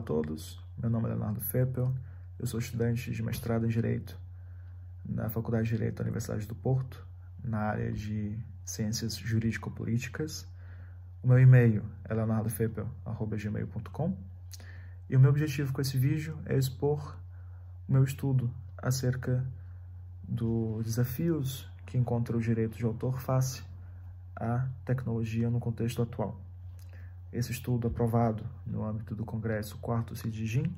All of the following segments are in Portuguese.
a todos, meu nome é Leonardo Feppel, eu sou estudante de mestrado em Direito na Faculdade de Direito da Universidade do Porto, na área de Ciências Jurídico-Políticas. O meu e-mail é leonardofeppel.gmail.com e o meu objetivo com esse vídeo é expor o meu estudo acerca dos desafios que encontra o direito de autor face à tecnologia no contexto atual. Esse estudo aprovado no âmbito do Congresso 4 CIDIGIN,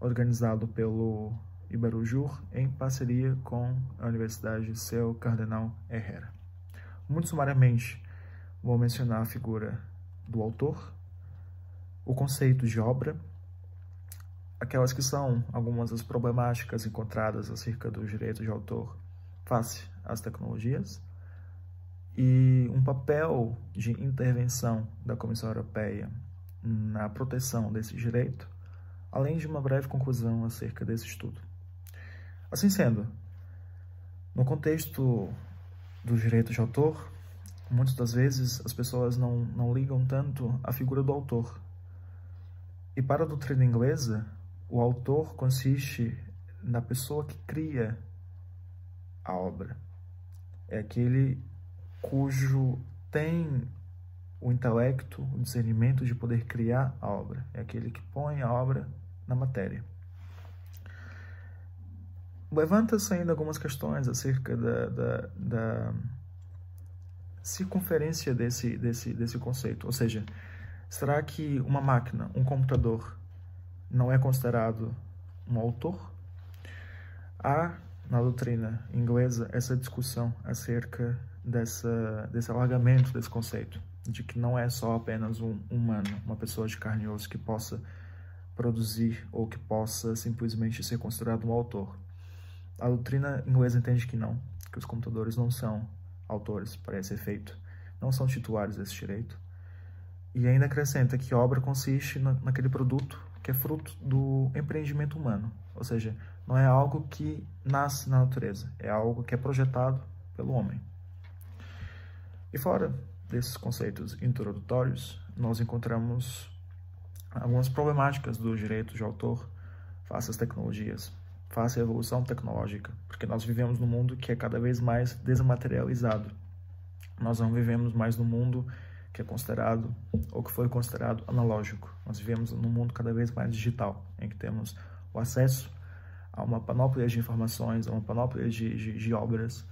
organizado pelo Iberujur em parceria com a Universidade Seu Cardenal Herrera. Muito sumariamente, vou mencionar a figura do autor, o conceito de obra, aquelas que são algumas das problemáticas encontradas acerca do direito de autor face às tecnologias, e um papel de intervenção da Comissão Europeia na proteção desse direito, além de uma breve conclusão acerca desse estudo. Assim sendo, no contexto do direito de autor, muitas das vezes as pessoas não, não ligam tanto à figura do autor. E para a doutrina inglesa, o autor consiste na pessoa que cria a obra. É aquele cujo tem o intelecto, o discernimento de poder criar a obra. É aquele que põe a obra na matéria. Levanta-se ainda algumas questões acerca da, da, da circunferência desse, desse, desse conceito. Ou seja, será que uma máquina, um computador, não é considerado um autor? Há na doutrina inglesa essa discussão acerca dessa, desse alargamento desse conceito, de que não é só apenas um humano, uma pessoa de carne e osso que possa produzir ou que possa simplesmente ser considerado um autor. A doutrina inglesa entende que não, que os computadores não são autores para esse efeito, não são titulares desse direito. E ainda acrescenta que obra consiste na, naquele produto que é fruto do empreendimento humano, ou seja, não é algo que nasce na natureza, é algo que é projetado pelo homem. E fora desses conceitos introdutórios, nós encontramos algumas problemáticas do direito de autor face às tecnologias, face à evolução tecnológica, porque nós vivemos num mundo que é cada vez mais desmaterializado. Nós não vivemos mais no mundo que é considerado ou que foi considerado analógico. Nós vivemos num mundo cada vez mais digital, em que temos o acesso a uma panóplia de informações, a uma panóplia de, de, de obras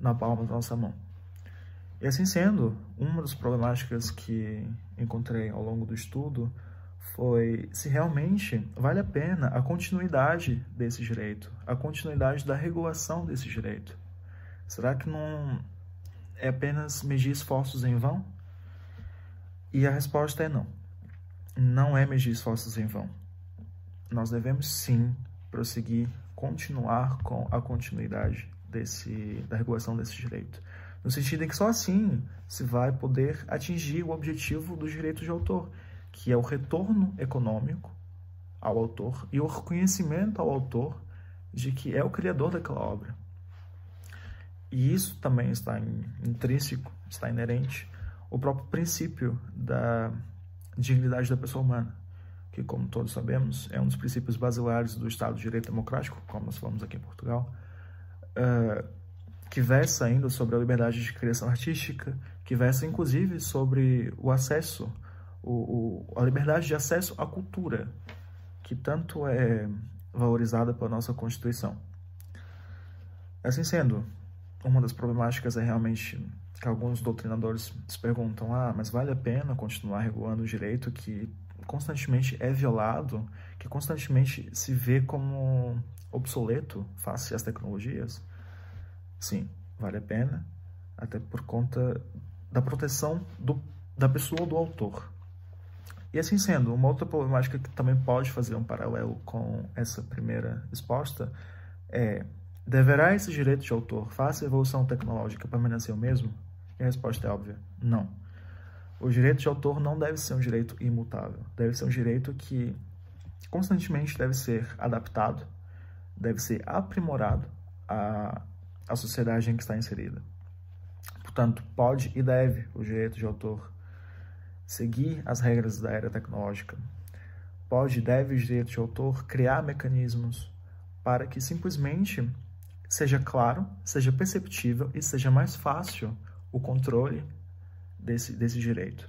na palma da nossa mão. E assim sendo, uma das problemáticas que encontrei ao longo do estudo foi se realmente vale a pena a continuidade desse direito, a continuidade da regulação desse direito. Será que não é apenas medir esforços em vão? E a resposta é não. Não é medir esforços em vão. Nós devemos sim prosseguir, continuar com a continuidade desse, da regulação desse direito no sentido em que só assim se vai poder atingir o objetivo do direito de autor, que é o retorno econômico ao autor e o reconhecimento ao autor de que é o criador daquela obra. E isso também está intrínseco, está inerente ao próprio princípio da dignidade da pessoa humana, que, como todos sabemos, é um dos princípios basilares do Estado de Direito Democrático, como nós falamos aqui em Portugal. Uh, que versa ainda sobre a liberdade de criação artística, que versa inclusive sobre o acesso, o, o, a liberdade de acesso à cultura, que tanto é valorizada pela nossa Constituição. Assim sendo, uma das problemáticas é realmente que alguns doutrinadores se perguntam: ah, mas vale a pena continuar regulando o direito que constantemente é violado, que constantemente se vê como obsoleto face às tecnologias? Sim, vale a pena, até por conta da proteção do, da pessoa do autor. E assim sendo, uma outra problemática que também pode fazer um paralelo com essa primeira exposta é: deverá esse direito de autor, face à evolução tecnológica, permanecer o mesmo? E a resposta é óbvia: não. O direito de autor não deve ser um direito imutável, deve ser um direito que constantemente deve ser adaptado, deve ser aprimorado a a sociedade em que está inserida. Portanto, pode e deve o direito de autor seguir as regras da era tecnológica, pode e deve o direito de autor criar mecanismos para que simplesmente seja claro, seja perceptível e seja mais fácil o controle desse, desse direito.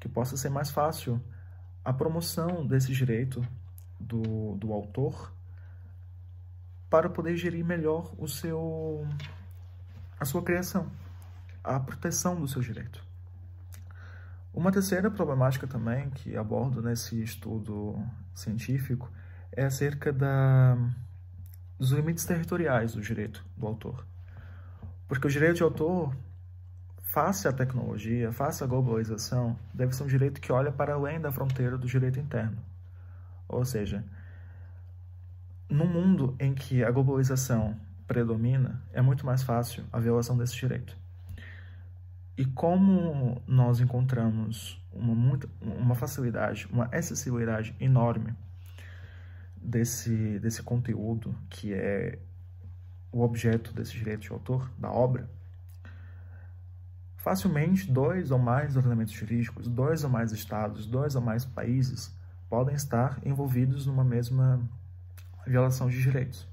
Que possa ser mais fácil a promoção desse direito do, do autor para poder gerir melhor o seu, a sua criação, a proteção do seu direito. Uma terceira problemática também que abordo nesse estudo científico é acerca da, dos limites territoriais do direito do autor. Porque o direito de autor, face à tecnologia, face à globalização, deve ser um direito que olha para além da fronteira do direito interno. Ou seja, num mundo em que a globalização predomina, é muito mais fácil a violação desse direito. E como nós encontramos uma, muito, uma facilidade, uma acessibilidade enorme desse, desse conteúdo que é o objeto desse direito de autor, da obra, facilmente dois ou mais ordenamentos jurídicos, dois ou mais estados, dois ou mais países podem estar envolvidos numa mesma violação de direitos.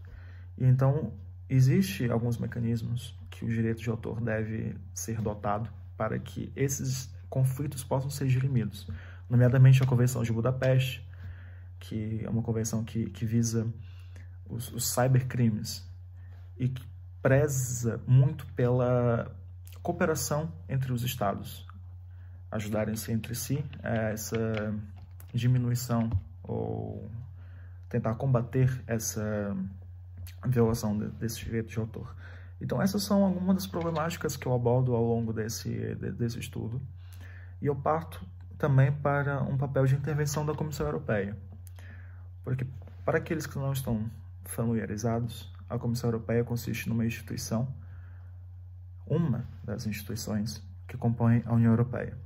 E então, existe alguns mecanismos que o direito de autor deve ser dotado para que esses conflitos possam ser dirimidos, nomeadamente a Convenção de Budapeste, que é uma convenção que, que visa os, os cybercrimes e que preza muito pela cooperação entre os estados, ajudarem-se entre si essa diminuição ou tentar combater essa violação desse direito de autor. Então essas são algumas das problemáticas que eu abordo ao longo desse, desse estudo. E eu parto também para um papel de intervenção da Comissão Europeia. Porque para aqueles que não estão familiarizados, a Comissão Europeia consiste numa instituição, uma das instituições que compõem a União Europeia.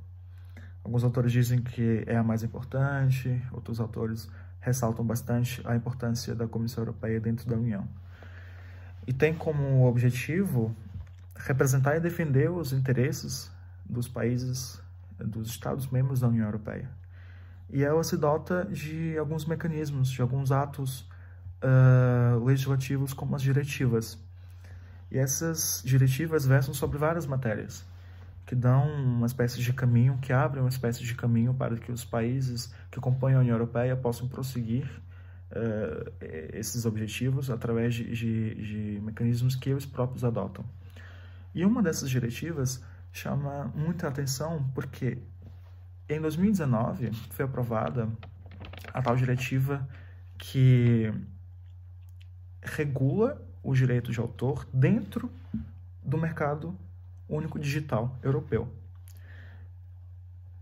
Alguns autores dizem que é a mais importante, outros autores ressaltam bastante a importância da Comissão Europeia dentro da União. E tem como objetivo representar e defender os interesses dos países, dos Estados-membros da União Europeia. E ela se dota de alguns mecanismos, de alguns atos uh, legislativos, como as diretivas. E essas diretivas versam sobre várias matérias que dão uma espécie de caminho, que abrem uma espécie de caminho para que os países que compõem a União Europeia possam prosseguir uh, esses objetivos através de, de, de, mecanismos que eles próprios adotam. E uma dessas diretivas chama muita atenção porque em 2019 foi aprovada a tal diretiva que regula o direito de autor dentro do mercado único digital europeu.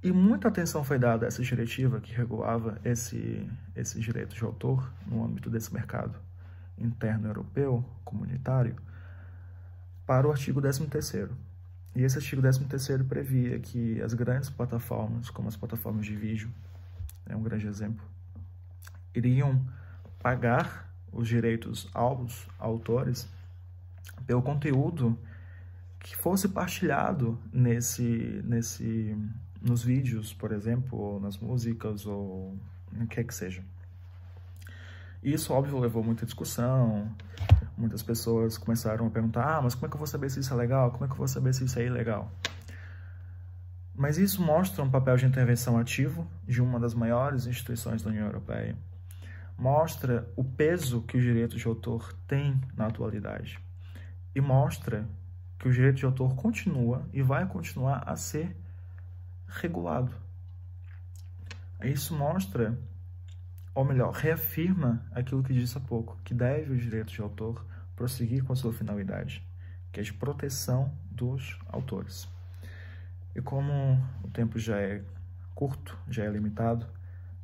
E muita atenção foi dada a essa diretiva que regulava esse, esse direito de autor no âmbito desse mercado interno europeu, comunitário, para o artigo 13º. E esse artigo 13º previa que as grandes plataformas, como as plataformas de vídeo, é um grande exemplo, iriam pagar os direitos aos autores pelo conteúdo que fosse partilhado nesse, nesse, nos vídeos, por exemplo, ou nas músicas, ou o que é que seja. Isso, óbvio, levou muita discussão. Muitas pessoas começaram a perguntar: ah, mas como é que eu vou saber se isso é legal? Como é que eu vou saber se isso é ilegal? Mas isso mostra um papel de intervenção ativo de uma das maiores instituições da União Europeia. Mostra o peso que o direito de autor tem na atualidade. E mostra que o direito de autor continua e vai continuar a ser regulado. Isso mostra, ou melhor, reafirma aquilo que disse há pouco, que deve o direito de autor prosseguir com a sua finalidade, que é de proteção dos autores. E como o tempo já é curto, já é limitado,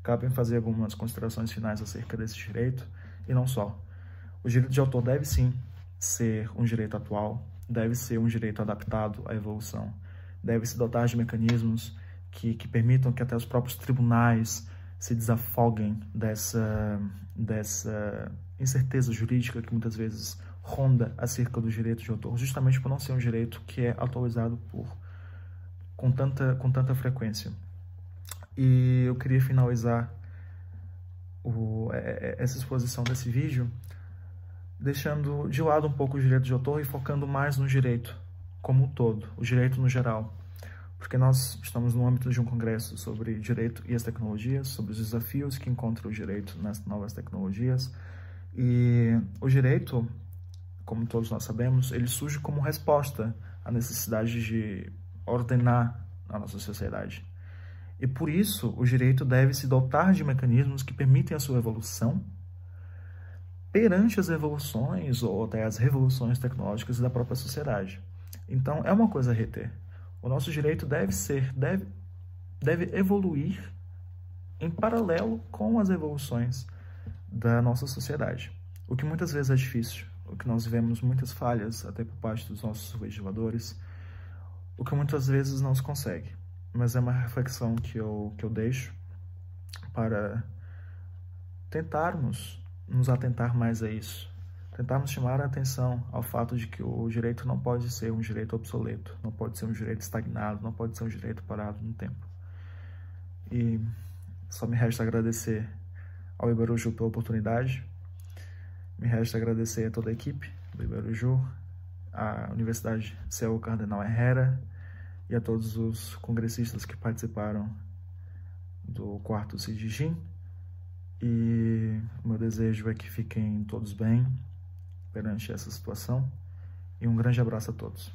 cabe fazer algumas considerações finais acerca desse direito, e não só. O direito de autor deve sim ser um direito atual, deve ser um direito adaptado à evolução. Deve se dotar de mecanismos que, que permitam que até os próprios tribunais se desafoguem dessa, dessa incerteza jurídica que muitas vezes ronda acerca do direito de autor, justamente por não ser um direito que é atualizado por, com, tanta, com tanta frequência. E eu queria finalizar o, é, é, essa exposição desse vídeo, deixando de lado um pouco o direito de autor e focando mais no direito como um todo, o direito no geral. Porque nós estamos no âmbito de um congresso sobre direito e as tecnologias, sobre os desafios que encontra o direito nas novas tecnologias. E o direito, como todos nós sabemos, ele surge como resposta à necessidade de ordenar a nossa sociedade. E por isso, o direito deve se dotar de mecanismos que permitem a sua evolução perante as evoluções ou até as revoluções tecnológicas da própria sociedade. Então, é uma coisa a reter. O nosso direito deve ser, deve, deve evoluir em paralelo com as evoluções da nossa sociedade. O que muitas vezes é difícil, o que nós vemos muitas falhas até por parte dos nossos legisladores, o que muitas vezes não se consegue mas é uma reflexão que eu, que eu deixo para tentarmos nos atentar mais a isso, tentarmos chamar a atenção ao fato de que o direito não pode ser um direito obsoleto, não pode ser um direito estagnado, não pode ser um direito parado no tempo. E só me resta agradecer ao Ibaruju pela oportunidade, me resta agradecer a toda a equipe do Ibaruju, a Universidade Céu Cardenal Herrera, e a todos os congressistas que participaram do quarto CIDIGIM. E meu desejo é que fiquem todos bem perante essa situação. E um grande abraço a todos.